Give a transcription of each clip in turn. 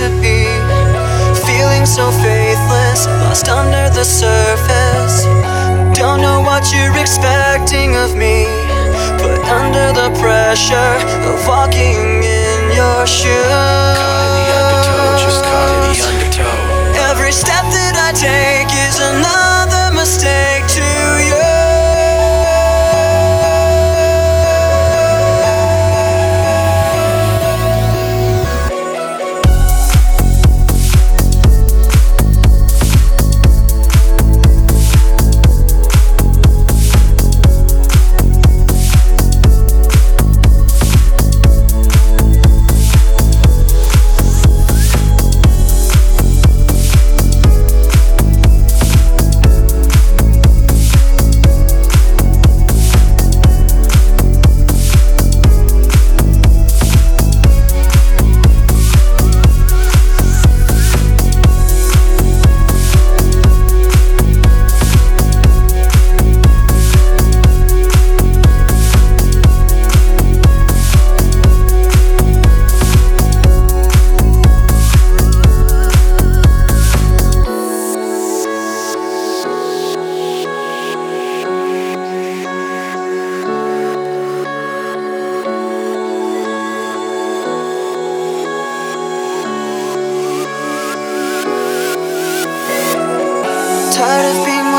to be. Feeling so faithless, lost under the surface. Don't know what you're expecting of me. But under the pressure of walking in your shoes.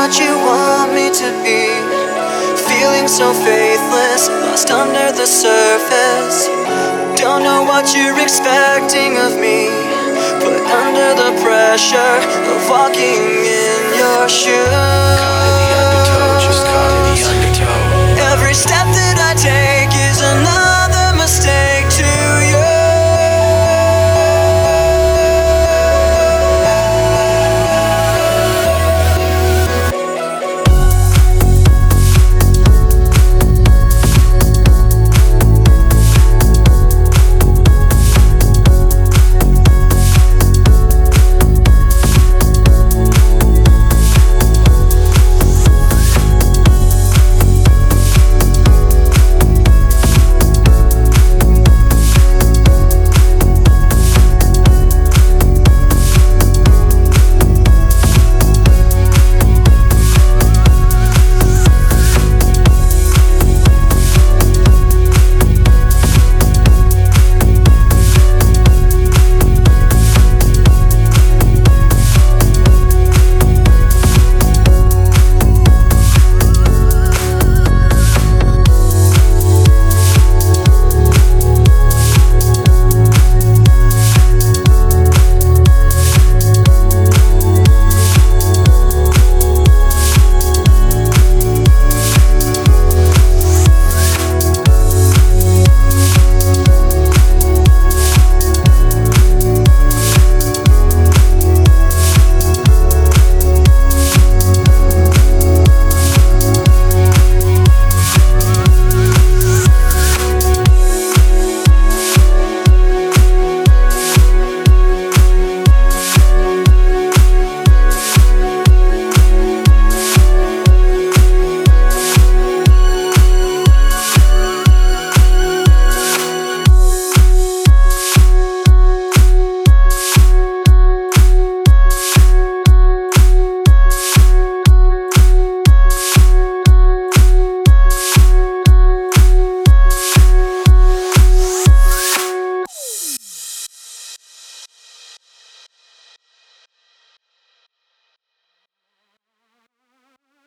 What you want me to be. Feeling so faithless, lost under the surface. Don't know what you're expecting of me. But under the pressure of walking in your shoes.